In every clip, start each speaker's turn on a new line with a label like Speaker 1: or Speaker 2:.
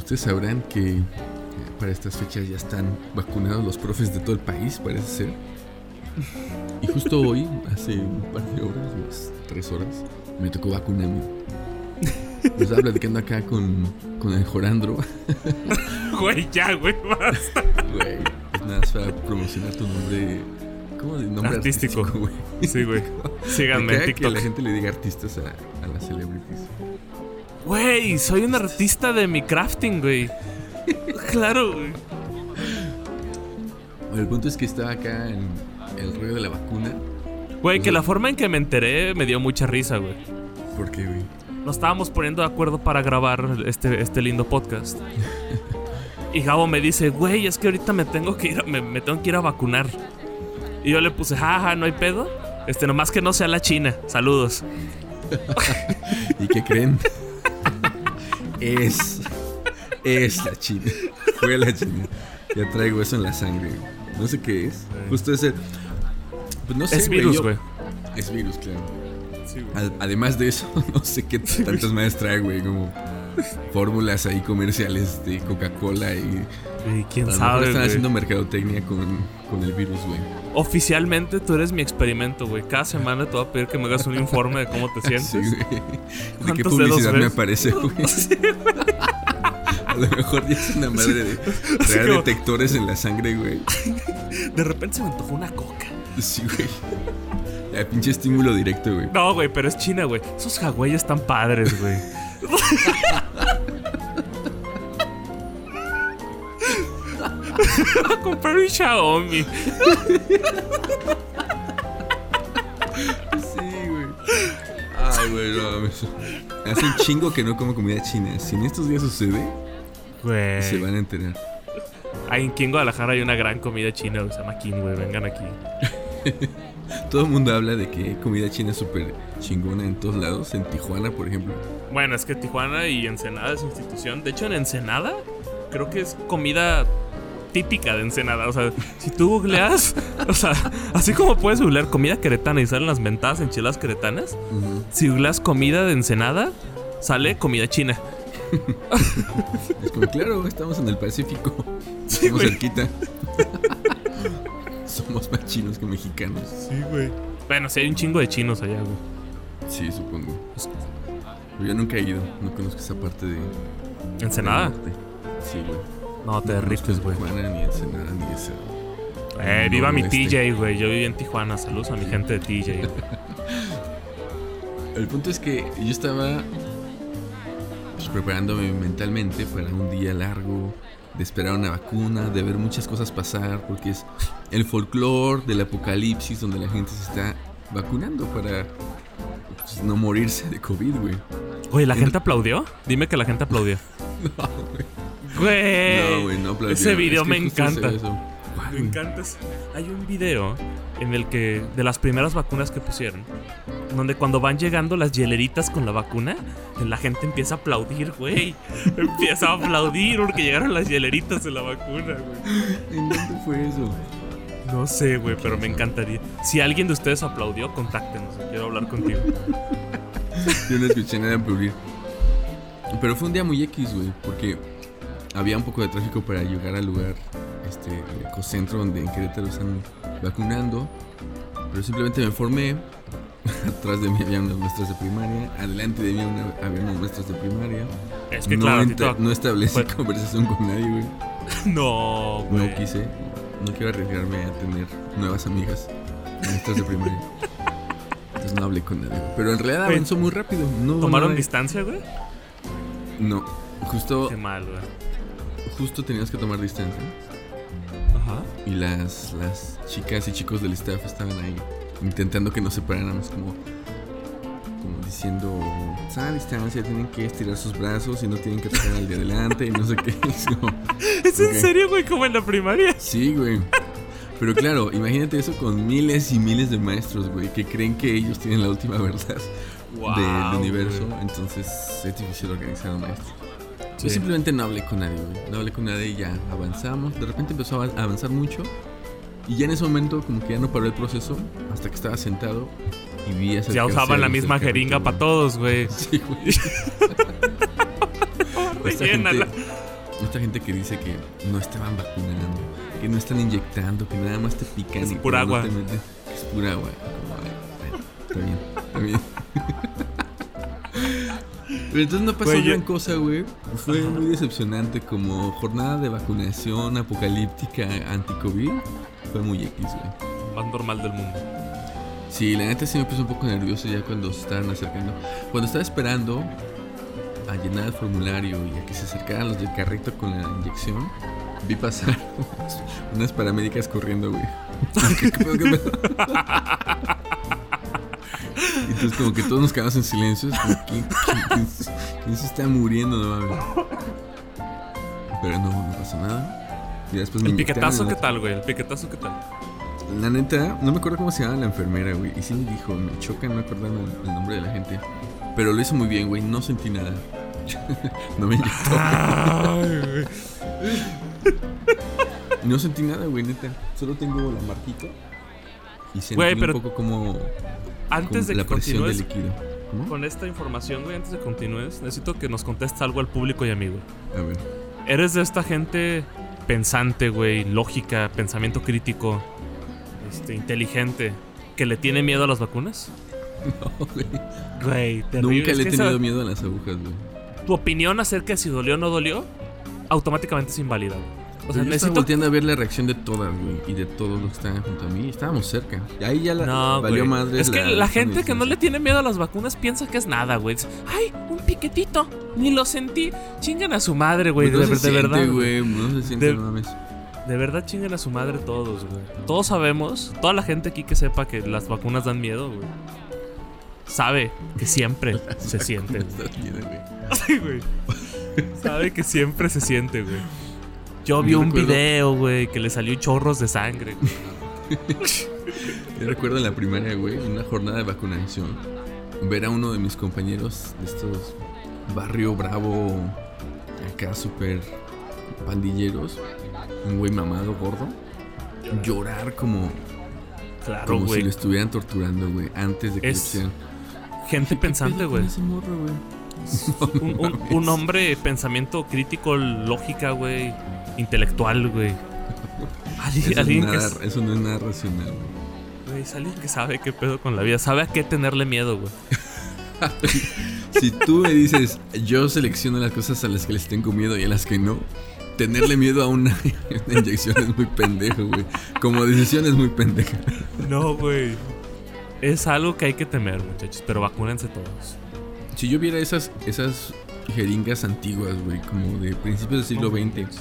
Speaker 1: ustedes sabrán que eh, para estas fechas ya están vacunados los profes de todo el país, parece ser. Y justo hoy, hace un par de horas, unas tres horas, me tocó vacunarme. Nos estaba platicando acá con, con el Jorandro.
Speaker 2: Güey, ya, güey, basta.
Speaker 1: Güey, es nada más para promocionar tu nombre. ¿Cómo de nombre
Speaker 2: Artístico.
Speaker 1: artístico, güey?
Speaker 2: Sí, güey.
Speaker 1: Me
Speaker 2: Síganme en
Speaker 1: caga que
Speaker 2: TikTok.
Speaker 1: la gente le diga artistas a, a las celebrities.
Speaker 2: Güey, soy un artista de mi crafting, güey. Claro, güey.
Speaker 1: Bueno, el punto es que estaba acá en el rollo de la vacuna.
Speaker 2: Güey, que la forma en que me enteré me dio mucha risa, güey.
Speaker 1: ¿Por qué, güey?
Speaker 2: Nos estábamos poniendo de acuerdo para grabar este, este lindo podcast. Y Gabo me dice, güey, es que ahorita me tengo que ir, me tengo que ir a vacunar. Y yo le puse, jaja, no hay pedo. Este, nomás que no sea la China. Saludos.
Speaker 1: ¿Y qué creen? es. Es la China. Fue la China. Ya traigo eso en la sangre. No sé qué es. Justo ese. Pues no sé.
Speaker 2: es virus, güey.
Speaker 1: Es virus, claro. Ad- Además de eso, no sé qué tantas madres trae, güey. Como fórmulas ahí comerciales de Coca-Cola y.
Speaker 2: Y quién
Speaker 1: A lo mejor
Speaker 2: sabe,
Speaker 1: están
Speaker 2: güey.
Speaker 1: haciendo mercadotecnia con, con el virus, güey.
Speaker 2: Oficialmente tú eres mi experimento, güey. Cada semana te voy a pedir que me hagas un informe de cómo te sientes.
Speaker 1: Sí, güey. ¿De qué
Speaker 2: ¿Cuántos dedos
Speaker 1: publicidad me aparece, güey? A lo mejor ya es una madre de traer
Speaker 2: como-
Speaker 1: detectores en la sangre, güey.
Speaker 2: De repente se me antojó una coca.
Speaker 1: Sí, güey. Ya, pinche estímulo directo, güey.
Speaker 2: No, güey, pero es China, güey. Esos Hawái están padres, güey. Voy a comprar un Xiaomi.
Speaker 1: Sí, güey. Ay, güey, no mames. Hace un chingo que no como comida china. Si en estos días sucede, se van a enterar.
Speaker 2: Ahí en en Guadalajara hay una gran comida china. Se llama King, güey. Vengan aquí.
Speaker 1: Todo el mundo habla de que comida china es súper chingona en todos lados. En Tijuana, por ejemplo.
Speaker 2: Bueno, es que Tijuana y Ensenada es institución. De hecho, en Ensenada creo que es comida típica de Ensenada. O sea, si tú googleas, o sea, así como puedes googlear comida queretana y salen las mentadas enchiladas queretanas, si googleas comida de Ensenada, sale comida china.
Speaker 1: Es como, claro, estamos en el Pacífico.
Speaker 2: Sí,
Speaker 1: Estamos
Speaker 2: güey.
Speaker 1: cerquita. Somos más chinos que mexicanos.
Speaker 2: Sí, güey. Bueno, sí hay un chingo de chinos allá, güey.
Speaker 1: Sí, supongo. Pero yo nunca he ido. No conozco esa parte de.
Speaker 2: ¿Ensenada?
Speaker 1: Sí, güey.
Speaker 2: No, te
Speaker 1: No
Speaker 2: derrites, güey.
Speaker 1: Tijuana, ni Ensenada, ni esa.
Speaker 2: Eh, viva mi
Speaker 1: Noroeste.
Speaker 2: TJ, güey. Yo viví en Tijuana. Saludos a mi gente de TJ. güey.
Speaker 1: El punto es que yo estaba pues, preparándome mentalmente para un día largo, de esperar una vacuna, de ver muchas cosas pasar, porque es el folclore del apocalipsis donde la gente se está vacunando para pues, no morirse de COVID, güey.
Speaker 2: Oye, ¿la gente aplaudió? Dime que la gente aplaudió.
Speaker 1: No, güey.
Speaker 2: Güey.
Speaker 1: No, güey, no aplaudieron.
Speaker 2: Ese video
Speaker 1: Es que
Speaker 2: me encanta.
Speaker 1: es eso. ¿Cuál,
Speaker 2: Me
Speaker 1: güey?
Speaker 2: encanta. Hay un video en el que, de las primeras vacunas que pusieron, donde cuando van llegando las hieleritas con la vacuna, la gente empieza a aplaudir, güey. Empieza a aplaudir porque llegaron las hieleritas de la vacuna, güey.
Speaker 1: ¿En dónde fue eso?
Speaker 2: No sé, güey, pero me encantaría. Si alguien de ustedes aplaudió, contáctenos. Quiero hablar contigo.
Speaker 1: Yo no escuché nada aplaudir. Pero fue un día muy X, güey, porque había un poco de tráfico para llegar al lugar, este, el ecocentro donde en Querétaro están vacunando. Pero simplemente me formé. Atrás de mí había unas muestras de primaria. Adelante de mí una- había unas muestras de primaria.
Speaker 2: Es que
Speaker 1: no,
Speaker 2: claro,
Speaker 1: no establecí conversación con nadie, güey.
Speaker 2: No, güey.
Speaker 1: No quise. No quiero arriesgarme a tener nuevas amigas. Maestras de primaria. Entonces no hablé con nadie. Pero en realidad avanzó muy rápido. No
Speaker 2: ¿Tomaron distancia, güey?
Speaker 1: No. Justo,
Speaker 2: Qué mal, güey.
Speaker 1: justo tenías que tomar distancia.
Speaker 2: Ajá.
Speaker 1: Y las, las chicas y chicos del staff estaban ahí intentando que nos separáramos como diciendo, sana distancia, tienen que estirar sus brazos y no tienen que tocar al de adelante y no sé qué. Es
Speaker 2: ¿Es en serio, güey? Como en la primaria.
Speaker 1: Sí, güey. Pero claro, imagínate eso con miles y miles de maestros, güey, que creen que ellos tienen la última verdad
Speaker 2: Wow,
Speaker 1: del universo.
Speaker 2: güey.
Speaker 1: Entonces es difícil organizar a un maestro.
Speaker 2: Sí.
Speaker 1: Yo simplemente no hablé con nadie, güey. No hablé con nadie y ya avanzamos. De repente empezó a a avanzar mucho. Y ya en ese momento, como que ya no paró el proceso hasta que estaba sentado y vi acercarse
Speaker 2: Ya usaban la misma jeringa para todos, güey.
Speaker 1: Sí, güey. Esta gente esta gente que dice que no estaban vacunando, que no están inyectando, que nada más te pican
Speaker 2: Es
Speaker 1: y
Speaker 2: pura
Speaker 1: que no
Speaker 2: agua.
Speaker 1: te meten- que es pura agua. Como, ay, bueno, está bien, está bien. Pero entonces no pasó
Speaker 2: yo-
Speaker 1: gran cosa, güey. Fue muy decepcionante como jornada de vacunación apocalíptica anti-COVID. Fue muy X, güey.
Speaker 2: Más normal del mundo.
Speaker 1: Sí, la neta sí me puse un poco nervioso ya cuando se estaban acercando. Cuando estaba esperando a llenar el formulario y a que se acercaran los del carrito con la inyección, vi pasar unas paramédicas corriendo, güey. ¿Qué pedo, qué pedo? Y Entonces como que todos nos quedamos en silencio. es como, ¿Quién, quién- quién se- quién se está muriendo? No mames. Pero no, no pasó nada. Y después
Speaker 2: El piquetazo, ¿qué tal, güey? El piquetazo, ¿qué tal?
Speaker 1: la neta, no me acuerdo cómo se llama la enfermera, güey. Y sí me dijo, me choca no acordarme el, el nombre de la gente. Pero lo hizo muy bien, güey. No sentí nada. no me inyectó. No sentí nada, güey, neta. Solo tengo la marquita. Y sentí
Speaker 2: Güey, pero
Speaker 1: un poco como,
Speaker 2: Antes de
Speaker 1: como la
Speaker 2: que
Speaker 1: presión del líquido. ¿Cómo?
Speaker 2: con esta información, güey, antes de que continúes, necesito que nos contestes algo al público y amigo.
Speaker 1: A ver.
Speaker 2: ¿Eres de esta gente pensante, güey, lógica, pensamiento crítico, este, inteligente, que le tiene miedo a las vacunas?
Speaker 1: No, güey.
Speaker 2: Güey.
Speaker 1: Nunca
Speaker 2: Es
Speaker 1: le he tenido
Speaker 2: esa-
Speaker 1: miedo a las agujas, güey.
Speaker 2: Tu opinión acerca de si dolió o no dolió, automáticamente es inválida. güey. O sea,
Speaker 1: yo estaba
Speaker 2: necesito...
Speaker 1: volteando a ver la reacción de todas, güey. Y de todos los que estaban junto a mí. Estábamos cerca. Y ahí ya la
Speaker 2: No,
Speaker 1: valió
Speaker 2: güey.
Speaker 1: madre.
Speaker 2: Es que la gente que no le tiene miedo a las vacunas piensa que es nada, güey. Dice, Ay, un piquetito. Ni lo sentí. Chingan a su madre, güey.
Speaker 1: Pues no
Speaker 2: de,
Speaker 1: se
Speaker 2: de
Speaker 1: siente,
Speaker 2: verdad. güey.
Speaker 1: No se siente,
Speaker 2: De-
Speaker 1: mames.
Speaker 2: De verdad chingan a su madre todos, güey. Todos sabemos, toda la gente aquí que sepa que las vacunas dan miedo, güey. Sabe que siempre se siente. güey. Sí, güey. Sabe que siempre se siente, güey. Yo vi
Speaker 1: Yo
Speaker 2: un
Speaker 1: recuerdo-
Speaker 2: video, güey, que le salió chorros de sangre.
Speaker 1: Yo recuerdo en la primaria, güey, en una jornada de vacunación, ver a uno de mis compañeros de estos barrio bravo, acá súper pandilleros, un güey mamado, gordo, llorar como,
Speaker 2: Claro,
Speaker 1: como si lo estuvieran torturando, güey, antes de que
Speaker 2: Es. Gente
Speaker 1: ¿Qué
Speaker 2: pensante, güey. Un, un- un hombre pensamiento crítico, lógica, güey. Intelectual, güey.
Speaker 1: Eso,
Speaker 2: alguien
Speaker 1: es
Speaker 2: que
Speaker 1: nada-
Speaker 2: es-
Speaker 1: eso no es nada racional, güey.
Speaker 2: güey, es alguien que sabe qué pedo con la vida. Sabe a qué tenerle miedo, güey.
Speaker 1: Si tú me dices, yo selecciono las cosas a las que les tengo miedo y a las que no, tenerle miedo a una, una inyección es muy pendejo, güey. Como decisión es muy pendeja.
Speaker 2: No, güey. Es algo que hay que temer, muchachos. Pero vacúnense todos.
Speaker 1: Si yo viera esas, esas jeringas antiguas, güey, como de principios del siglo XX,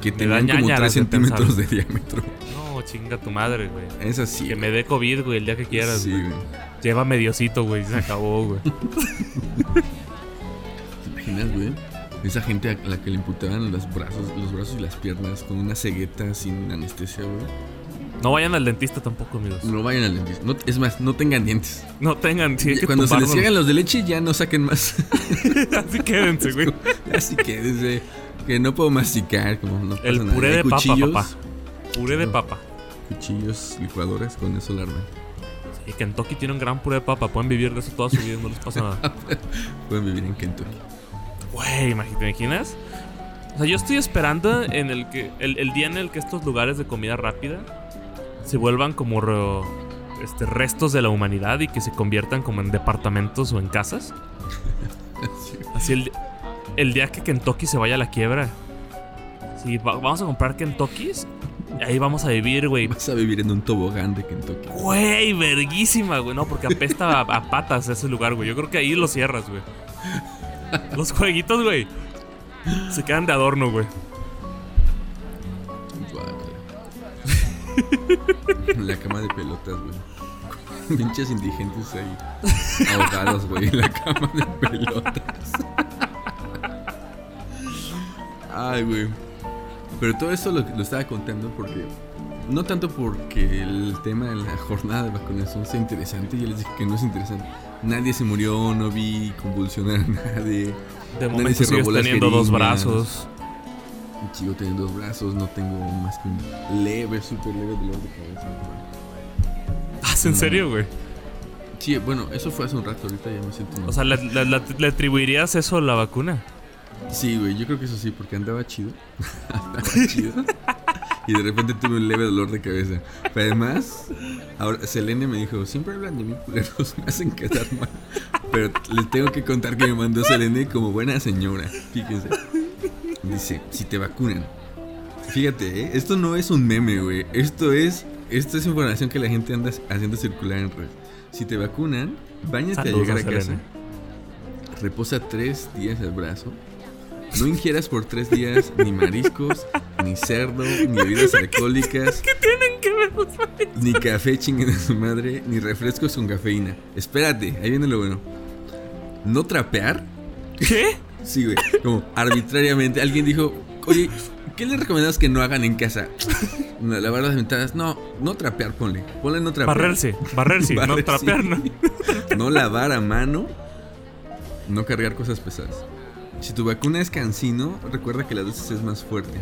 Speaker 1: que
Speaker 2: Me
Speaker 1: tenían como
Speaker 2: ñañaras
Speaker 1: 3
Speaker 2: de
Speaker 1: centímetros de diámetro.
Speaker 2: No, chinga tu madre, güey.
Speaker 1: Esas sí.
Speaker 2: Que me dé COVID, güey, el día que quieras,
Speaker 1: Sí,
Speaker 2: güey. Llévame Diosito, güey. Se acabó, güey.
Speaker 1: ¿Te imaginas, güey? Esa gente a la que le imputaban los brazos, los brazos y las piernas con una cegueta sin anestesia, güey.
Speaker 2: No vayan al dentista tampoco, amigos.
Speaker 1: No vayan al dentista. No- es más, no tengan dientes.
Speaker 2: No tengan, que
Speaker 1: Cuando se les llegan los de leche, ya no saquen más.
Speaker 2: Así quédense, güey.
Speaker 1: Así que desde que no puedo masticar, como no
Speaker 2: El puré de papa, papá. Puré de papa.
Speaker 1: Cuchillos, licuadoras, con eso la arman.
Speaker 2: Y Kentucky tiene un gran puré de papa. Pueden vivir de eso toda su vida, no les pasa nada.
Speaker 1: Pueden vivir en Kentucky.
Speaker 2: Güey, ¿te imaginas? O sea, yo estoy esperando en el que el, el día en el que estos lugares de comida rápida se vuelvan como re- este, restos de la humanidad y que se conviertan como en departamentos o en casas.
Speaker 1: Sí.
Speaker 2: Así el, el día que Kentucky se vaya a la quiebra. Sí, va- vamos a comprar Kentuckys y ahí vamos a vivir, güey.
Speaker 1: Vas a vivir en un tobogán de Kentucky.
Speaker 2: Güey, verguísima, güey. No, porque apesta a, a patas ese lugar, güey. Yo creo que ahí lo cierras, güey. Los jueguitos, güey. Se quedan de adorno, güey.
Speaker 1: La cama de pelotas, güey. Pinches indigentes ahí. Ahogados, güey. en La cama de pelotas. Ay, güey. Pero todo esto lo, lo estaba contando porque. No tanto porque el tema de la jornada de vacunación sea interesante. Yo les dije que no es interesante. Nadie se murió, no vi convulsionar a nadie.
Speaker 2: De
Speaker 1: Nadie
Speaker 2: momento
Speaker 1: se robó
Speaker 2: teniendo dos brazos.
Speaker 1: Sigo teniendo dos brazos, no tengo más que un leve, súper leve dolor de cabeza.
Speaker 2: Ah, ¿en serio, güey?
Speaker 1: Sí, bueno, eso fue hace un rato, ahorita ya me siento mal.
Speaker 2: O sea, ¿le, atribuirías eso a la vacuna?
Speaker 1: Sí, güey, yo creo que eso sí, porque andaba chido. andaba chido. Y de repente tuve un leve dolor de cabeza. Pero además, ahora Selene me dijo, siempre hablan de mí culeros, me hacen quedar mal. Pero les tengo que contar que me mandó Selene como buena señora. Fíjense. Dice, si te vacunan. Fíjate, ¿eh? esto no es un meme, güey. Esto es, esto es información que la gente anda haciendo circular en red. Si te vacunan, bañate a
Speaker 2: Saludos
Speaker 1: llegar
Speaker 2: a
Speaker 1: a casa. Reposa tres días el brazo. No ingieras por tres días ni mariscos, ni cerdo, ni bebidas alcohólicas,
Speaker 2: ¿Qué tienen que ver los mariscos?
Speaker 1: ni café chinguen a su madre, ni refrescos con cafeína. Espérate, ahí viene lo bueno. No trapear.
Speaker 2: ¿Qué?
Speaker 1: Sí, güey. Como arbitrariamente. Alguien dijo, oye, ¿qué le recomendamos que no hagan en casa? No, Lavar las ventanas. No, no trapear, ponle. Ponle no trapear.
Speaker 2: Barrerse, barrerse, no trapear. ¿no?
Speaker 1: No lavar a mano. No cargar cosas pesadas. Si tu vacuna es cancino, recuerda que la dosis es más fuerte.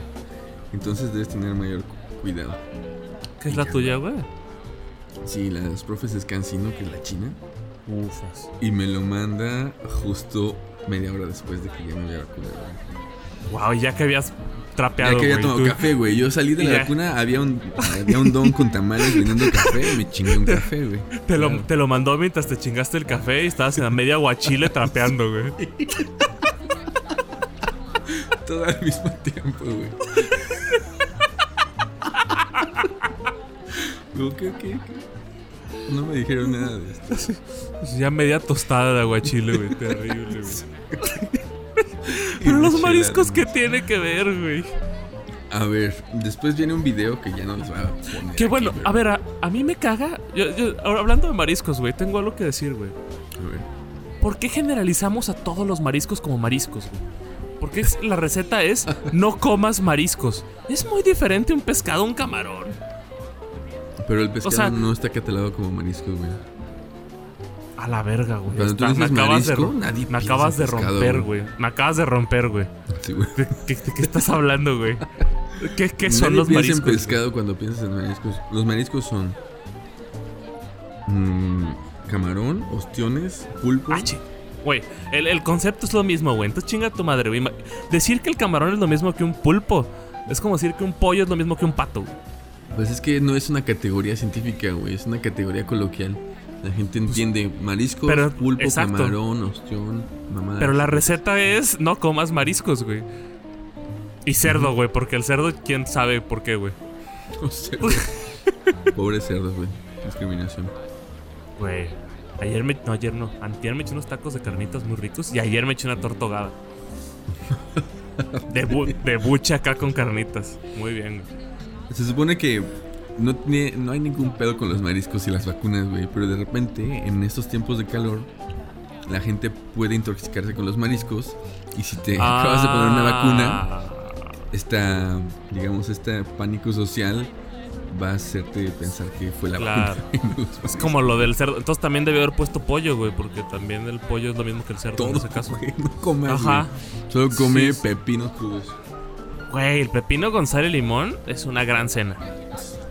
Speaker 1: Entonces debes tener mayor cu- cuidado.
Speaker 2: ¿Qué es la tuya, güey?
Speaker 1: Sí, las profes es cancino, que es la china.
Speaker 2: Ufas.
Speaker 1: Y me lo manda justo media hora después de que ya me había vacunado.
Speaker 2: Wow, ya que habías trapeado,
Speaker 1: Ya que había tomado
Speaker 2: tú-
Speaker 1: café, güey. Yo salí de la
Speaker 2: Ya.
Speaker 1: vacuna, había un, había un don con tamales vendiendo café y me chingué un café, güey.
Speaker 2: Te
Speaker 1: Claro.
Speaker 2: te lo mandó mientras te chingaste el café y estabas en la media guachile trapeando, güey.
Speaker 1: Todo al mismo tiempo, güey. Que, que- que- No me dijeron nada de esto.
Speaker 2: Ya media tostada de aguachile, güey. Terrible, güey. Pero los mariscos. ¿qué tiene que ver, güey?
Speaker 1: A ver, después viene un video que ya no les voy a poner.
Speaker 2: Qué bueno, a ver, a, a mí me caga. Yo, yo- ahora, hablando de mariscos, güey, tengo algo que decir, güey.
Speaker 1: A ver.
Speaker 2: ¿Por qué generalizamos a todos los mariscos como mariscos, güey? Porque la receta es no comas mariscos. Es muy diferente un pescado a un camarón.
Speaker 1: Pero el pescado
Speaker 2: sea-
Speaker 1: no está catalogado como marisco, güey.
Speaker 2: A la verga, güey.
Speaker 1: Cuando tú dices
Speaker 2: me acabas de,
Speaker 1: marisco,
Speaker 2: ro-
Speaker 1: nadie
Speaker 2: me acabas de
Speaker 1: pescado,
Speaker 2: romper,
Speaker 1: güey.
Speaker 2: Me acabas de romper, güey.
Speaker 1: Sí, güey.
Speaker 2: ¿De qué, de qué estás hablando, güey? ¿Qué, qué son
Speaker 1: Nadie
Speaker 2: los mariscos?
Speaker 1: en
Speaker 2: güey?
Speaker 1: pescado cuando piensas en mariscos. Los mariscos son mm, camarón, ostiones, pulpo.
Speaker 2: Ah, Güey, el, el concepto es lo mismo, güey. Entonces chinga tu madre, güey. Decir que el camarón es lo mismo que un pulpo es como decir que un pollo es lo mismo que un pato, güey.
Speaker 1: Pues es que no es una categoría científica, güey. Es una categoría coloquial. La gente entiende mariscos,
Speaker 2: Pues, pero-
Speaker 1: pulpo,
Speaker 2: exacto.
Speaker 1: camarón, ostión, mamá.
Speaker 2: Pero la receta es no comas mariscos, güey. Y cerdo, güey, porque el cerdo, quién sabe por qué, güey.
Speaker 1: Pobres cerdos, güey. Discriminación.
Speaker 2: Güey. Ayer me. No, ayer no. Antier me eché unos tacos de carnitas muy ricos. Y ayer me eché una tortogada. De, bu- de buche acá con carnitas. Muy bien, güey.
Speaker 1: Se supone que no, tiene, no hay ningún pedo con los mariscos y las vacunas, güey. Pero de repente, en estos tiempos de calor, la gente puede intoxicarse con los mariscos. Y si te acabas de poner una vacuna,
Speaker 2: Ah.
Speaker 1: esta, digamos, este pánico social va a hacerte pensar que fue la
Speaker 2: Claro.
Speaker 1: vacuna.
Speaker 2: Es como lo del cerdo. Entonces también debe haber puesto pollo, güey. Porque también el pollo es lo mismo que el cerdo
Speaker 1: Todo,
Speaker 2: en ese caso.
Speaker 1: güey, no comas,
Speaker 2: Ajá.
Speaker 1: Solo come
Speaker 2: Sí.
Speaker 1: pepinos crudos.
Speaker 2: Güey, el pepino con sal y limón es una gran cena.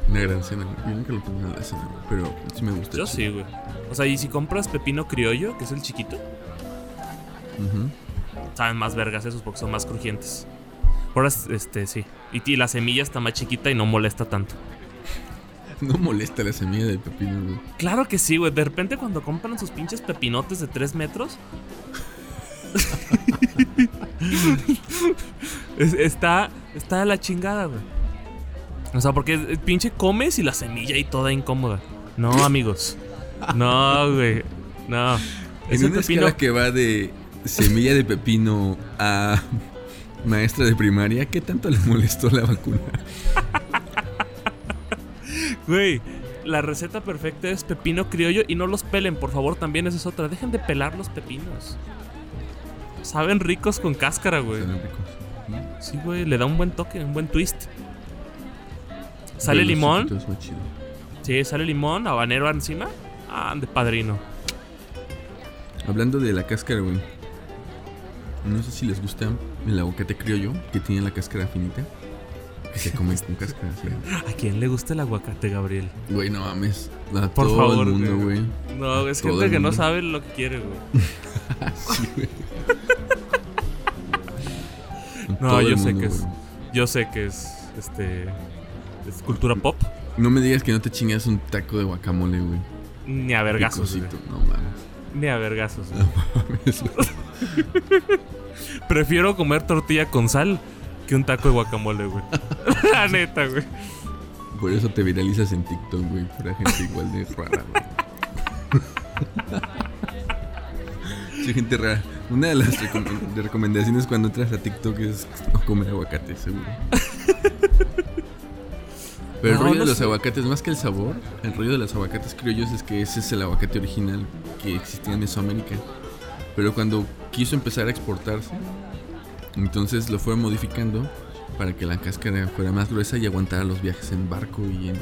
Speaker 1: Una gran cena. güey. Yo nunca lo pongo en la cena, pero sí me gusta.
Speaker 2: Yo sí, güey. O sea, y si compras pepino criollo, que es el chiquito,
Speaker 1: Ujú.
Speaker 2: saben más vergas esos porque son más crujientes. Ahora, este, sí. Y, y la semilla está más chiquita y no molesta tanto.
Speaker 1: No molesta la semilla del pepino, güey.
Speaker 2: Claro que sí, güey. De repente cuando compran sus pinches pepinotes de 3 metros. es- está, está de la chingada, güey. O sea, porque pinche comes y la semilla y toda incómoda. No, amigos. No, güey. No.
Speaker 1: En una escala que va de semilla de pepino a maestra de primaria, ¿qué tanto le molestó la vacuna?
Speaker 2: Güey, la receta perfecta es pepino criollo y no los pelen, por favor, también esa es otra. Dejen de pelar los pepinos. Saben ricos con cáscara, güey.
Speaker 1: Saben ricos.
Speaker 2: Sí, güey, le da un buen toque, un buen twist. Sale
Speaker 1: Pero
Speaker 2: limón. Sí, sale limón, habanero encima. Ah, de padrino.
Speaker 1: Hablando de la cáscara, güey. No sé si les gusta el aguacate criollo, que tiene la cáscara finita. Que se come con cáscara, sí.
Speaker 2: ¿A quién le gusta el aguacate, Gabriel?
Speaker 1: Güey, no mames. A
Speaker 2: Por
Speaker 1: todo
Speaker 2: favor,
Speaker 1: el mundo,
Speaker 2: güey. No, es gente que no sabe lo que quiere, güey.
Speaker 1: Sí, güey.
Speaker 2: No,
Speaker 1: todo
Speaker 2: yo
Speaker 1: el
Speaker 2: sé que es. Yo sé que es. Este. Es cultura pop.
Speaker 1: No me digas que no te chingas un taco de guacamole, güey.
Speaker 2: Ni a vergazos.
Speaker 1: No mames.
Speaker 2: Ni a vergazos.
Speaker 1: No mames.
Speaker 2: Prefiero comer tortilla con sal que un taco de guacamole, güey. La neta, güey.
Speaker 1: Por eso te viralizas en TikTok, güey. Para gente igual de rara, güey. Sí, gente rara. Una de las recom- de recomendaciones cuando entras a TikTok es no comer aguacate, seguro. Pero el rollo
Speaker 2: no
Speaker 1: de los
Speaker 2: sé.
Speaker 1: aguacates, más que el sabor, el rollo de los aguacates criollos es que ese es el aguacate original que existía en Mesoamérica. Pero cuando quiso empezar a exportarse, entonces lo fue modificando para que la cáscara fuera más gruesa y aguantara los viajes en barco y en,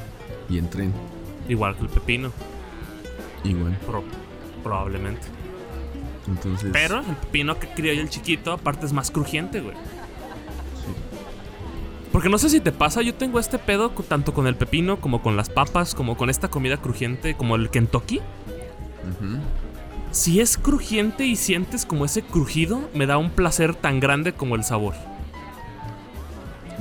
Speaker 1: y en tren.
Speaker 2: Igual que el pepino,
Speaker 1: Igual.
Speaker 2: pro- probablemente.
Speaker 1: Entonces.
Speaker 2: Pero el pepino que criollo el chiquito, aparte es más crujiente, güey. Porque no sé si te pasa, yo tengo este pedo tanto con el pepino como con las papas, como con esta comida crujiente, como el Kentucky. Si es crujiente y sientes como ese crujido, me da un placer tan grande como el sabor.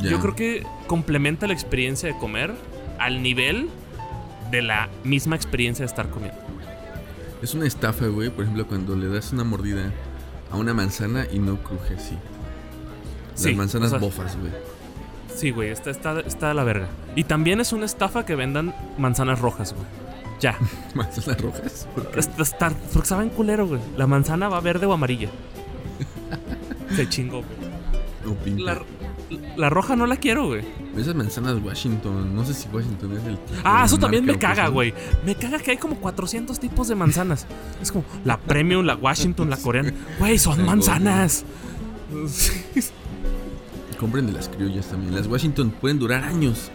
Speaker 2: Yo creo que complementa la experiencia de comer al nivel de la misma experiencia de estar comiendo.
Speaker 1: Es una estafa, güey. Por ejemplo, cuando le das una mordida a una manzana y no cruje así. Las
Speaker 2: Sí,
Speaker 1: manzanas
Speaker 2: o sea,
Speaker 1: bofas, güey.
Speaker 2: Sí, güey, está, está, está de la verga. Y también es una estafa que vendan manzanas rojas, güey. Ya.
Speaker 1: Manzanas rojas. ¿Por qué?
Speaker 2: Está, está- porque saben culero, güey. La manzana va verde o amarilla. Se chingó, güey.
Speaker 1: O pinta.
Speaker 2: La, la roja no la quiero, güey.
Speaker 1: Esas manzanas Washington. No sé si Washington es el.
Speaker 2: Ah, eso también me caga, güey. Me caga que hay como 400 tipos de manzanas. Es como la Premium, la Washington, la coreana. Güey, son manzanas.
Speaker 1: Compren de las criollas también. Las Washington pueden durar años.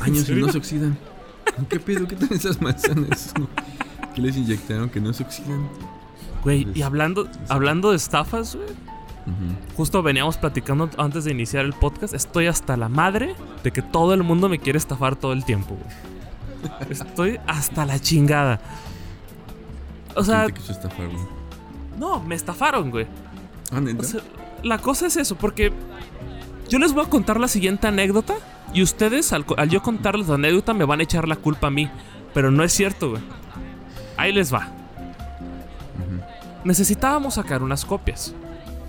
Speaker 1: Años y no se oxidan. ¿Qué pedo? ¿Qué tal esas manzanas? ¿Qué les inyectaron que no se oxidan?
Speaker 2: Güey, y hablando, hablando de estafas, güey. Justo veníamos platicando antes de iniciar el podcast. Estoy hasta la madre de que todo el mundo me quiere estafar todo el tiempo, güey. Estoy hasta la chingada. O sea,
Speaker 1: ¿Quién te quiso estafar, güey?
Speaker 2: no, me estafaron, güey.
Speaker 1: Ah, ¿neta?
Speaker 2: O sea, la cosa es eso, porque yo les voy a contar la siguiente anécdota y ustedes, al yo contarles la anécdota, me van a echar la culpa a mí. Pero no es cierto, güey. Ahí les va. Necesitábamos sacar unas copias.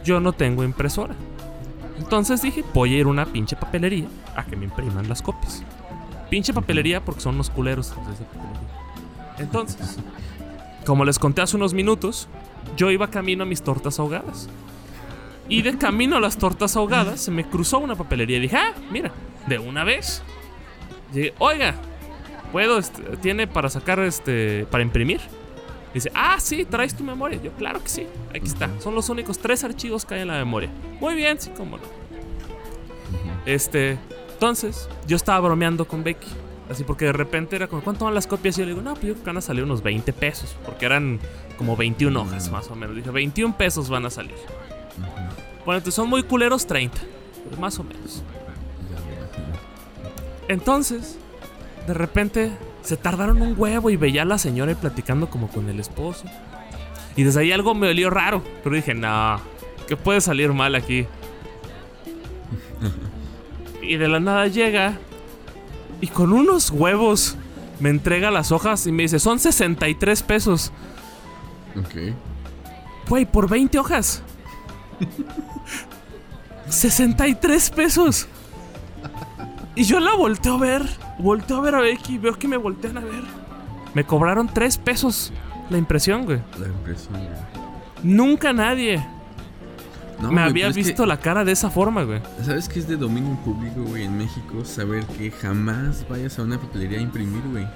Speaker 2: Yo no tengo impresora. Entonces dije, voy a ir a una pinche papelería a que me impriman las copias. Pinche papelería porque son unos culeros. Entonces, como les conté hace unos minutos, yo iba camino a mis tortas ahogadas. Y de camino a las tortas ahogadas se me cruzó una papelería y dije, ah, mira, de una vez. Llegué, oiga, ¿puedo, este, tiene para sacar, este, para imprimir? Dice, ah, sí, traes tu memoria. Yo, claro que sí, aquí está. Son los únicos tres archivos que hay en la memoria. Muy bien, sí, cómo no. Este, entonces, yo estaba bromeando con Becky. Así porque de repente era como, ¿cuánto van las copias? Y yo le digo, no, pues yo creo que van a salir unos 20 pesos. Porque eran como 21 hojas, más o menos. Dije, 21 pesos van a salir. Bueno, entonces son muy culeros 30. pues más o menos. Entonces, de repente se tardaron un huevo y veía a la señora platicando como con el esposo. Y desde ahí algo me olió raro. Pero dije, no, que puede salir mal aquí. y de la nada llega y con unos huevos me entrega las hojas y me dice, son 63 pesos.
Speaker 1: Ok.
Speaker 2: Güey, por 20 hojas. 63 pesos. Y yo la volteo a ver. Volteo a ver a Becky. Veo que me voltean a ver. Me cobraron 3 pesos la impresión, güey.
Speaker 1: La impresión, güey.
Speaker 2: Nunca nadie
Speaker 1: No,
Speaker 2: me
Speaker 1: güey,
Speaker 2: había
Speaker 1: que-
Speaker 2: visto la cara de esa forma, güey.
Speaker 1: ¿Sabes qué es de dominio público, güey, en México? Saber que jamás vayas a una papelería a imprimir, güey.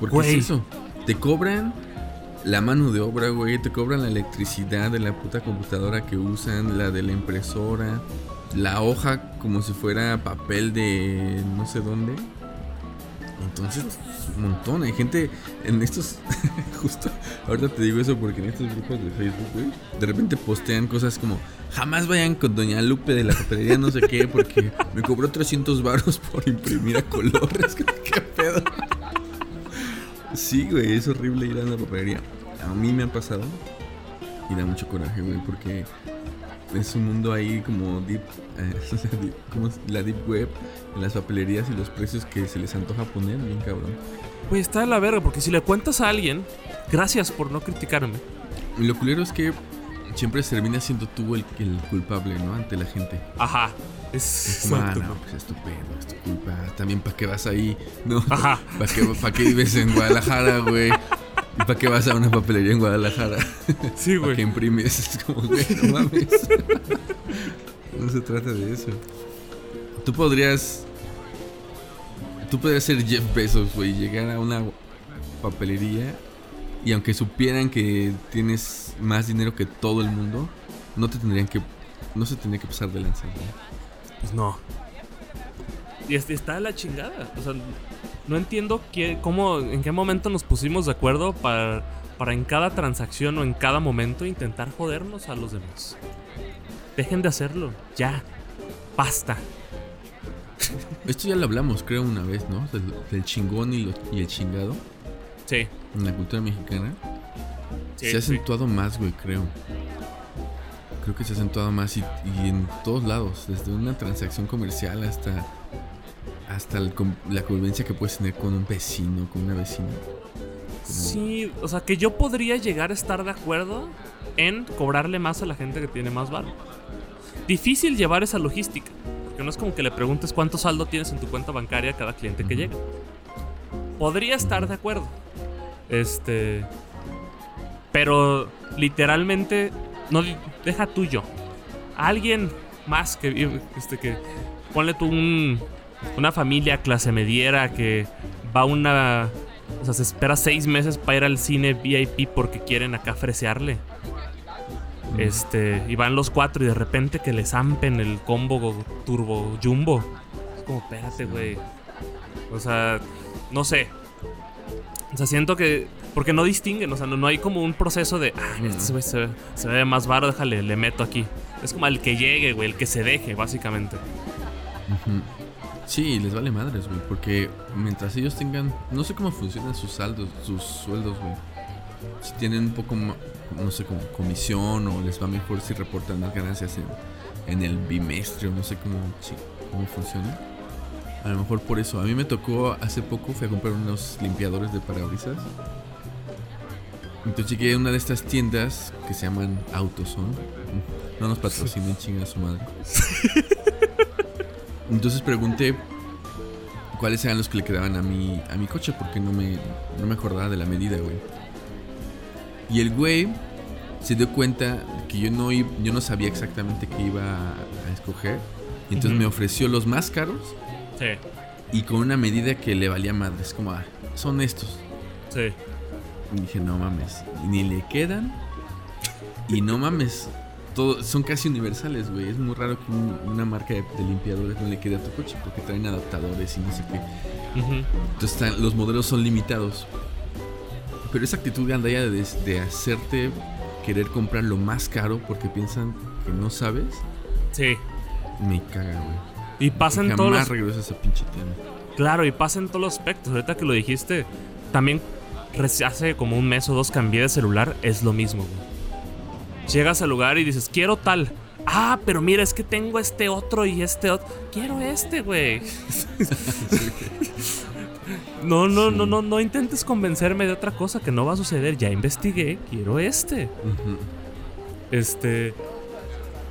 Speaker 1: Porque
Speaker 2: Güey.
Speaker 1: es eso. Te cobran la mano de obra, güey. Te cobran la electricidad de la puta computadora que usan, la de la impresora, la hoja como si fuera papel de no sé dónde. Entonces, un montón. Hay gente en estos. justo. Ahorita te digo eso porque en estos grupos de Facebook, güey. De repente postean cosas como: Jamás vayan con Doña Lupe de la papelería, no sé qué, porque me cobró 300 baros por imprimir a colores. ¿Qué pedo? Sí, güey, es horrible ir a una papelería. A mí me ha pasado. Y da mucho coraje, güey, porque es un mundo ahí como deep, eh, como la deep web, en las papelerías y los precios que se les antoja poner, bien cabrón.
Speaker 2: Pues está de la verga, porque si le cuentas a alguien, gracias por no criticarme.
Speaker 1: Y lo culero es que siempre termina siendo tú el, el culpable, ¿no? Ante la gente.
Speaker 2: Aja.
Speaker 1: Es, como, ah, no, pues es tu pedo, es tu culpa. También, ¿para qué vas ahí? No, Ajá. ¿Para qué, ¿Para qué vives en Guadalajara, güey? ¿Y para qué vas a una papelería en Guadalajara?
Speaker 2: Sí, güey.
Speaker 1: ¿Para qué imprimes? Es como, güey, no mames. no se trata de eso. Tú podrías. Tú podrías ser Jeff Bezos, güey, llegar a una papelería y aunque supieran que tienes más dinero que todo el mundo, no te tendrían que. No se tendría que pasar de lanza, güey.
Speaker 2: Pues no. Y está la chingada. O sea, no entiendo qué, cómo, en qué momento nos pusimos de acuerdo para, para en cada transacción o en cada momento intentar jodernos a los demás. Dejen de hacerlo, ya. Basta.
Speaker 1: Esto ya lo hablamos, creo, una vez, ¿no? Del, chingón y, el chingado.
Speaker 2: Sí.
Speaker 1: En la cultura mexicana. se ha acentuado más, güey, creo. Creo que se ha acentuado más y en todos lados, desde una transacción comercial hasta hasta la convivencia que puedes tener con un vecino, con una vecina.
Speaker 2: Sí, o sea que yo podría llegar a estar de acuerdo en cobrarle más a la gente que tiene más valor. Difícil llevar esa logística, porque no es como que le preguntes cuánto saldo tienes en tu cuenta bancaria a cada cliente que llega. Podría estar de acuerdo. Este. Pero literalmente, no deja tuyo. Alguien más que, este, que ponle tú un, una familia clase mediera que va una. O sea, se espera seis meses para ir al cine VIP porque quieren acá fresearle. Este, y van los cuatro y de repente que les zampen el combo turbo jumbo. Es como, espérate, güey. O sea, no sé. O sea, siento que. Porque no distinguen, o sea, no, hay como un proceso de. Ah, este se, ve más baro, déjale, le meto aquí. Es como el que llegue, güey, el que se deje, básicamente.
Speaker 1: Sí, les vale madres, güey. Porque mientras ellos tengan. No sé cómo funcionan sus saldos, sus sueldos, güey. Si tienen un poco, no sé, como comisión o les va mejor si reportan más ganancias en, el bimestre o no sé cómo, cómo funciona. A lo mejor por eso. A mí me tocó hace poco, fui a comprar unos limpiadores de parabrisas. Entonces llegué a una de estas tiendas que se llaman Autoson. No nos patrocinen, chinga su madre. Entonces pregunté cuáles eran los que le quedaban a mi, a mi coche porque no me, no me acordaba de la medida, güey. Y el güey se dio cuenta que yo no, yo no sabía exactamente qué iba a, escoger. Y entonces me ofreció los más caros.
Speaker 2: Sí.
Speaker 1: Y con una medida que le valía madres. Como, ah, son estos.
Speaker 2: Sí.
Speaker 1: Y dije, no mames. Ni le quedan. Y no mames son casi universales, güey. Es muy raro que una marca de, limpiadores no le quede a tu coche porque traen adaptadores y no sé qué. Entonces los modelos son limitados. Pero esa actitud gandaya de, de hacerte querer comprar lo más caro porque piensan que no sabes.
Speaker 2: Sí.
Speaker 1: Me caga, güey.
Speaker 2: Y pasan todos los...
Speaker 1: regresa a esa pinche tienda.
Speaker 2: Claro, y pasa en todos los aspectos. Ahorita que lo dijiste, también hace como un mes o dos cambié de celular, es lo mismo, güey. Llegas al lugar y dices, quiero tal. Ah, pero mira, es que tengo este otro y este otro. Quiero este, güey. no, no, no, no, no intentes convencerme de otra cosa que no va a suceder. Ya investigué, quiero este. Este.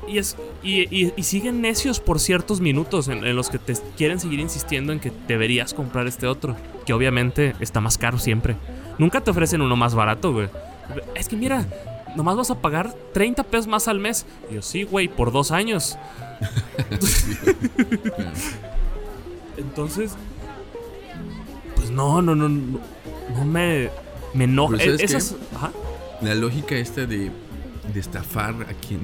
Speaker 2: Y, es, y, siguen necios por ciertos minutos en, en, los que te quieren seguir insistiendo en que deberías comprar este otro. Que obviamente está más caro siempre. Nunca te ofrecen uno más barato, güey. Es que mira, nomás vas a pagar 30 pesos más al mes. Y yo, sí, güey, por dos años. Entonces, pues no, no, no, no, me, me enoja.
Speaker 1: La lógica esta de, de estafar a quien,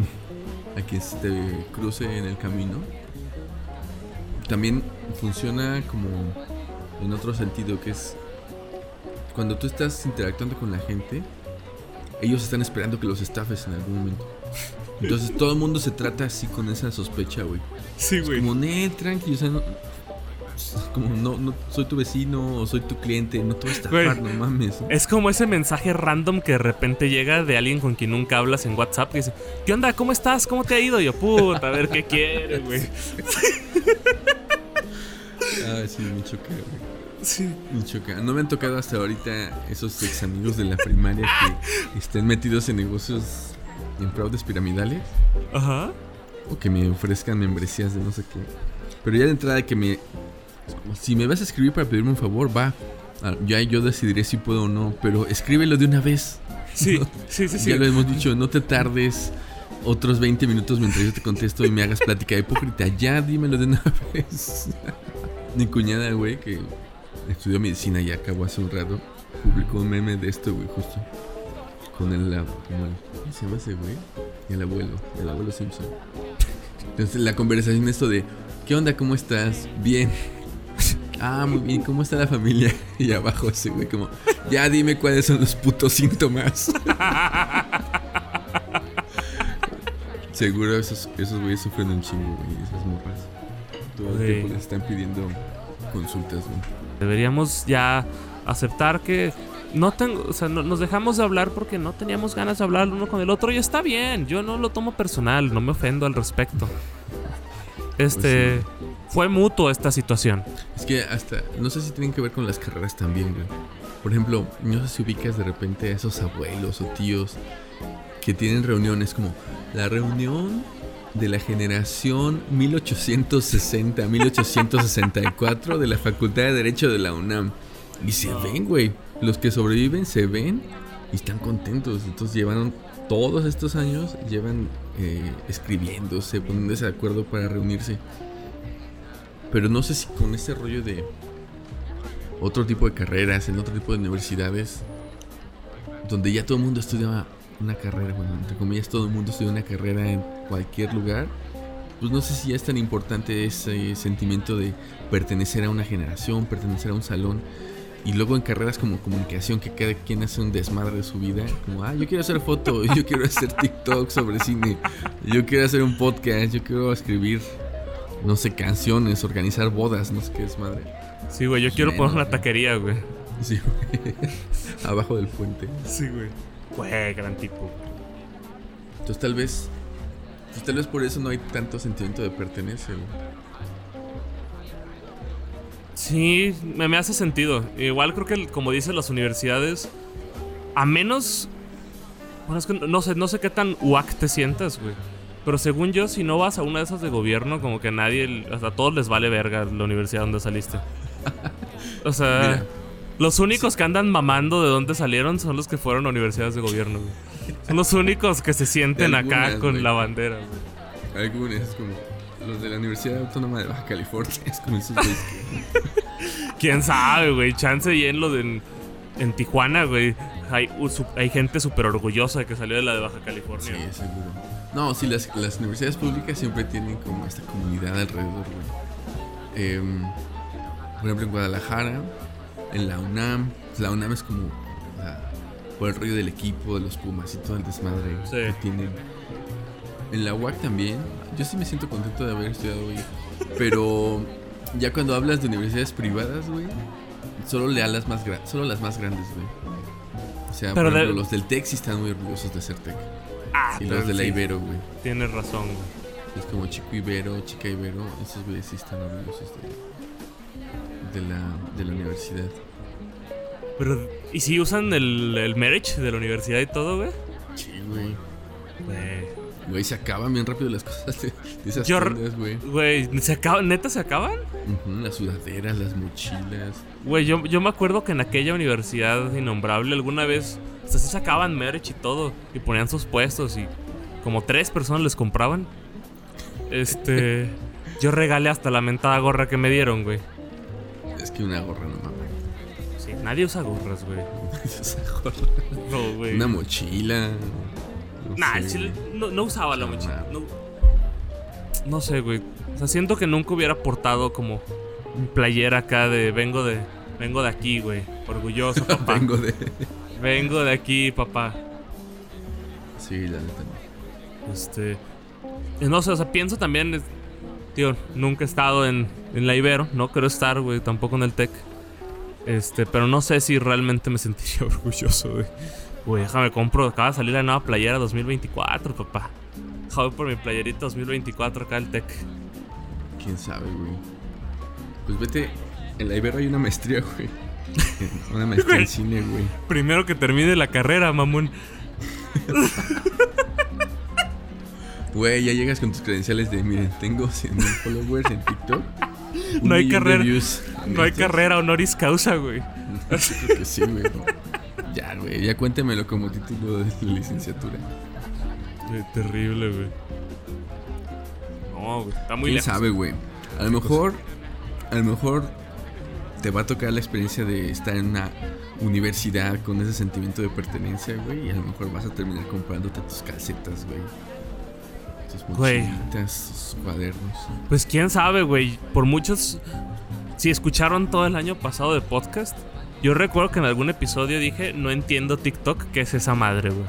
Speaker 1: a quien se te cruce en el camino también funciona como en otro sentido, que es cuando tú estás interactuando con la gente, ellos están esperando que los estafes en algún momento. Entonces todo el mundo se trata así con esa sospecha, güey.
Speaker 2: Sí, güey.
Speaker 1: Como, net, tranqui, o sea, como, no, no, soy tu vecino o soy tu cliente, no te voy a
Speaker 2: Güey.
Speaker 1: estafar, no mames.
Speaker 2: Es como ese mensaje random que de repente llega de alguien con quien nunca hablas en WhatsApp que dice, ¿qué onda? ¿Cómo estás? ¿Cómo te ha ido? Y yo, puta, a ver qué quieres, güey.
Speaker 1: Ah, sí, me choca, güey.
Speaker 2: Sí.
Speaker 1: Me choca. No me han tocado hasta ahorita esos ex amigos de la primaria que estén metidos en negocios, en fraudes piramidales.
Speaker 2: Ajá.
Speaker 1: O que me ofrezcan membresías de no sé qué. Pero ya de entrada que me... Si me vas a escribir para pedirme un favor, va. Ah, Ya yo decidiré si puedo o no. Pero escríbelo de una vez.
Speaker 2: Sí,
Speaker 1: No,
Speaker 2: sí, sí, sí.
Speaker 1: Ya lo hemos dicho, no te tardes otros 20 minutos mientras yo te contesto y me hagas plática hipócrita. Ya dímelo de una vez. Mi cuñada, güey, que estudió medicina y acabó hace un rato, publicó un meme de esto, güey, justo. Con el, como el- ¿Cómo se llama ese güey? El abuelo, el abuelo Simpson. Entonces la conversación esto de, ¿qué onda? ¿Cómo estás? Bien. Ah, muy bien, ¿cómo está la familia? Y abajo ese güey como, ya dime cuáles son los putos síntomas. Seguro esos, esos güeyes sufren un chingo, güey, esas morras. Todo el tiempo les están pidiendo consultas, güey.
Speaker 2: Deberíamos ya aceptar que no tengo, o sea, no- nos dejamos de hablar porque no teníamos ganas de hablar el uno con el otro y está bien. Yo no lo tomo personal, no me ofendo al respecto. Este fue mutuo esta situación.
Speaker 1: Es que hasta, no sé si tienen que ver con las carreras también, güey. Por ejemplo, no sé si ubicas de repente a esos abuelos o tíos que tienen reuniones como la reunión de la generación 1860-1864 de la Facultad de Derecho de la UNAM. Y se ven, güey. Los que sobreviven se ven y están contentos. Entonces llevaron todos estos años, llevan eh, escribiéndose, poniéndose de acuerdo para reunirse. Pero no sé si con este rollo de otro tipo de carreras, en otro tipo de universidades, donde ya todo el mundo estudia una carrera, bueno, entre comillas, todo el mundo estudia una carrera en cualquier lugar, pues no sé si ya es tan importante ese sentimiento de pertenecer a una generación, pertenecer a un salón. Y luego en carreras como comunicación, que cada quien hace un desmadre de su vida, como, ah, yo quiero hacer foto, yo quiero hacer TikTok sobre cine, yo quiero hacer un podcast, yo quiero escribir, no sé, canciones, organizar bodas, no sé qué desmadre.
Speaker 2: Sí, güey, yo quiero poner una taquería, güey.
Speaker 1: Sí, güey. Abajo del puente.
Speaker 2: Sí, güey. Güey, gran tipo.
Speaker 1: Entonces tal vez, pues tal vez por eso no hay tanto sentimiento de pertenencia, güey.
Speaker 2: Sí, me, me hace sentido. Igual creo que, como dicen las universidades, a menos. Bueno, es que no- no sé, no sé qué tan UAC te sientas, güey. Pero según yo, si no vas a una de esas de gobierno, como que a nadie, hasta a todos les vale verga la universidad donde saliste. O sea,
Speaker 1: Mira.
Speaker 2: Los únicos que andan mamando de dónde salieron son los que fueron a universidades de gobierno, güey. Son los únicos que se sienten acá con
Speaker 1: güey.
Speaker 2: la bandera, güey.
Speaker 1: Algunos, es como los de la Universidad Autónoma de Baja California, es como esos güeyes que...
Speaker 2: Quién sabe, güey. Chance y en lo de en, en Tijuana, güey. Hay, hay gente súper orgullosa que salió de la de Baja California.
Speaker 1: Sí, seguro. No, sí, las, las universidades públicas siempre tienen como esta comunidad alrededor, güey. Em, por ejemplo, en Guadalajara, en la UNAM, la UNAM es como sea, por el rollo del equipo, de los Pumas y todo el desmadre
Speaker 2: Sí.
Speaker 1: que tienen. En la UAC también, yo sí me siento contento de haber estudiado hoy. Pero ya cuando hablas de universidades privadas, güey, solo le las más solo las más grandes, güey. O sea,
Speaker 2: Pero de-
Speaker 1: ejemplo, los del TEC sí están muy orgullosos de ser TEC.
Speaker 2: Ah,
Speaker 1: Y los de la
Speaker 2: sí,
Speaker 1: Ibero, güey.
Speaker 2: Tienes razón, güey.
Speaker 1: Es como Chico Ibero, Chica Ibero, esos güeyes sí están orgullosos de, de, la, de la universidad.
Speaker 2: Pero, ¿y si usan el, el marriage de la universidad y todo, güey?
Speaker 1: Sí, güey.
Speaker 2: Güey.
Speaker 1: Güey, se acaban bien rápido las cosas de, de esas
Speaker 2: Yo-
Speaker 1: tiendas, güey.
Speaker 2: Güey, ¿se acaban? ¿Neta se acaban?
Speaker 1: Las sudaderas, las mochilas.
Speaker 2: Güey, yo, yo me acuerdo que en aquella universidad innombrable alguna vez, o sea, sí sacaban merch y todo, y ponían sus puestos y como tres personas les compraban. Este, yo regalé hasta la mentada gorra que me dieron, güey.
Speaker 1: Es que una gorra no mames.
Speaker 2: Sí, nadie usa gorras, güey.
Speaker 1: Esa gorra.
Speaker 2: No, güey.
Speaker 1: Una mochila. no
Speaker 2: Nah, el chile no, no usaba la mochila. No, no sé, güey. O sea, siento que nunca hubiera portado como un playera acá de vengo de vengo de aquí, güey. Orgulloso, papá.
Speaker 1: Vengo de.
Speaker 2: vengo de aquí, papá.
Speaker 1: Sí, la neta.
Speaker 2: Este. No sé, o sea, pienso también. Tío, nunca he estado en, en la Ibero. No quiero estar, güey. Tampoco en el TEC. Este, pero no sé si realmente me sentiría orgulloso, güey. Güey, déjame compro. Acaba de salir la nueva playera 2024, papá. Déjame por mi playerita 2024 acá el TEC.
Speaker 1: Quién sabe, güey. Pues vete. En la Ibero hay una maestría, güey. Una maestría en cine, güey.
Speaker 2: Primero que termine la carrera, mamón.
Speaker 1: Güey, ya llegas con tus credenciales de, miren, tengo 100 mil followers en TikTok.
Speaker 2: No hay carrera. No hay
Speaker 1: esto".
Speaker 2: carrera honoris causa, güey.
Speaker 1: Yo creo que sí, güey. Ya, güey, ya cuéntemelo como título de la licenciatura.
Speaker 2: Terrible, güey. No, güey. Está muy
Speaker 1: ¿Quién
Speaker 2: lejos.
Speaker 1: sabe, güey? A lo mejor, a lo mejor te va a tocar la experiencia de estar en una universidad con ese sentimiento de pertenencia, güey. Y a lo mejor vas a terminar comprándote tus calcetas, güey. Mochilitas, cuadernos.
Speaker 2: Pues quién sabe, güey. Por muchos. Si escucharon todo el año pasado de podcast, yo recuerdo que en algún episodio dije: No entiendo TikTok, ¿qué es esa madre, güey?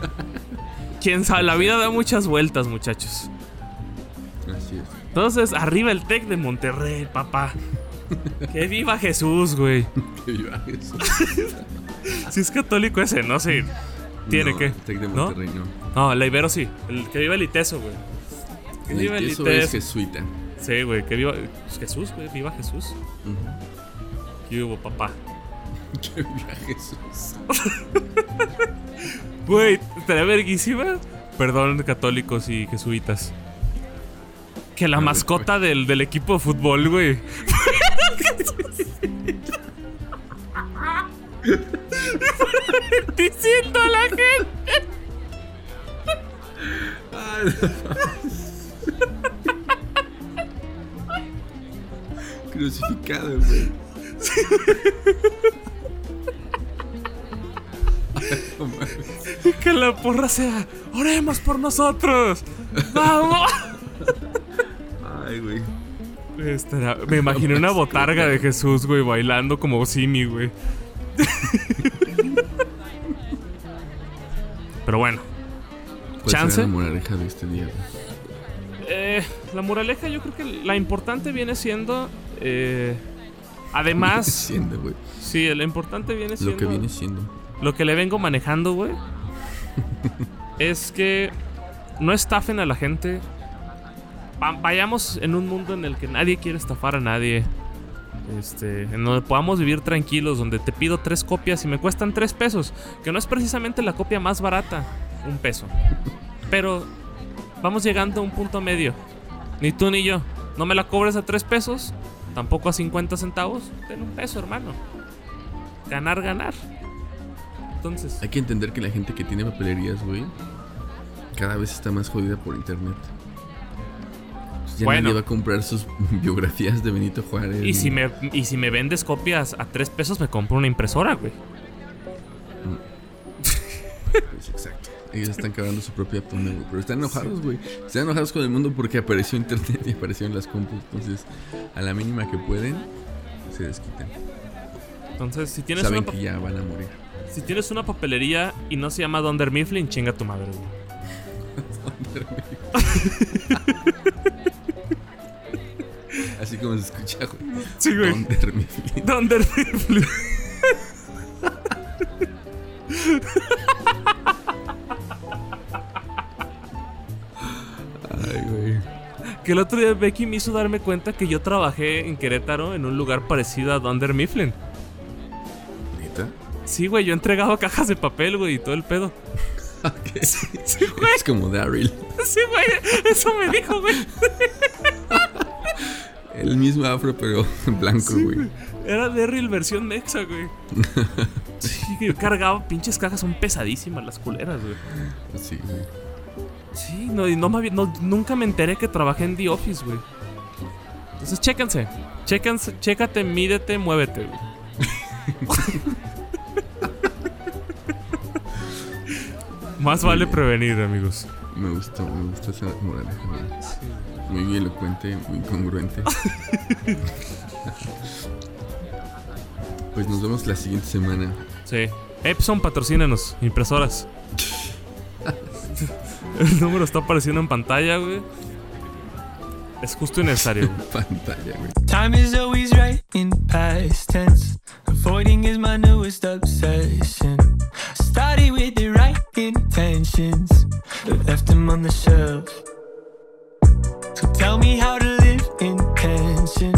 Speaker 2: quién sabe, la vida da muchas vueltas, muchachos.
Speaker 1: Así es.
Speaker 2: Entonces, arriba el Tec de Monterrey, papá. Que viva Jesús, güey.
Speaker 1: Que viva eso.
Speaker 2: Si es católico ese, no sé. Tiene
Speaker 1: No,
Speaker 2: que.
Speaker 1: Tec de. Monterrey, no.
Speaker 2: No, la Ibero sí. El que viva el Iteso, güey. Que
Speaker 1: El
Speaker 2: viva el
Speaker 1: queso es
Speaker 2: Iteso.
Speaker 1: jesuita.
Speaker 2: Sí, güey, que viva Jesús, güey. Viva Jesús.
Speaker 1: Ujú.
Speaker 2: Que hubo, papá.
Speaker 1: Que viva Jesús.
Speaker 2: Güey, estaría verguísima. Perdón, católicos y jesuitas. Que la mascota del, del equipo de fútbol, güey. Diciendo a la gente.
Speaker 1: Crucificado, güey. Mames.
Speaker 2: Que la porra sea. Oremos por nosotros. Vamos.
Speaker 1: Ay, güey.
Speaker 2: Estará- me imaginé una botarga de Jesús, güey, bailando como Simi, güey. Pero bueno,
Speaker 1: ¿Cuál
Speaker 2: ¿Chance?
Speaker 1: la moraleja de este día,
Speaker 2: eh, la moraleja yo creo que la importante viene siendo... eh, además,
Speaker 1: Siendo, güey.
Speaker 2: sí, lo importante viene siendo...
Speaker 1: Lo que viene siendo.
Speaker 2: Lo que le vengo manejando, güey, es que no estafen a la gente. Va- vayamos en un mundo en el que nadie quiere estafar a nadie. Este, en donde podamos vivir tranquilos, donde te pido tres copias y me cuestan tres pesos, que no es precisamente la copia más barata, un peso. Pero vamos llegando a un punto medio. Ni tú ni yo. No me la cobres a tres pesos, tampoco a 50 centavos. Ten un peso, hermano. Ganar, ganar. Entonces,
Speaker 1: Hay que entender que la gente que tiene papelerías, güey, cada vez está más jodida por internet. Pues ya
Speaker 2: Bueno.
Speaker 1: nadie va a comprar sus biografías de Benito Juárez.
Speaker 2: y si me, y si me vendes copias a tres pesos, me compro una impresora, güey.
Speaker 1: Ellos están cavando su propia güey. Pero están enojados, güey. Están enojados con el mundo porque apareció internet y aparecieron las compus. Entonces, a la mínima que pueden, se desquitan.
Speaker 2: Entonces, si tienes,
Speaker 1: Saben
Speaker 2: una,
Speaker 1: que ya van a morir.
Speaker 2: si tienes una papelería y no se llama Donder Mifflin, chinga tu madre, güey.
Speaker 1: Así como se escucha, güey.
Speaker 2: Sí, güey.
Speaker 1: Donder Mifflin.
Speaker 2: Donder Mifflin. Que el otro día Becky me hizo darme cuenta que yo trabajé en Querétaro en un lugar parecido a Donder Mifflin.
Speaker 1: ¿Neta?
Speaker 2: Sí, güey, yo entregaba cajas de papel, güey, y todo el pedo.
Speaker 1: Ok.
Speaker 2: Sí, güey,
Speaker 1: Es como Daryl.
Speaker 2: sí, güey, eso me dijo, güey.
Speaker 1: El mismo afro, pero blanco, güey.
Speaker 2: Era Derrill versión Mexa, güey. Sí, yo cargaba pinches cajas, son pesadísimas las culeras, güey.
Speaker 1: Sí, güey.
Speaker 2: Sí, no, y no me había- no- nunca me enteré que trabajé en The Office, güey. Entonces, chéquense. Chéquense, chécate, mídete, muévete, güey. Más
Speaker 1: Muy
Speaker 2: vale
Speaker 1: bien.
Speaker 2: prevenir, amigos.
Speaker 1: Me gustó, me gustó esa moraleja, güey. Muy elocuente, muy congruente. pues nos vemos la siguiente semana.
Speaker 2: Sí. Epson, patrocínenos, impresoras. El número está apareciendo en pantalla, güey. Es justo y necesario.
Speaker 1: pantalla, güey.
Speaker 3: Time is always right in past tense. Avoiding is my newest obsession. Started with the right intentions, but left them on the shelf. So tell me how to live in tension.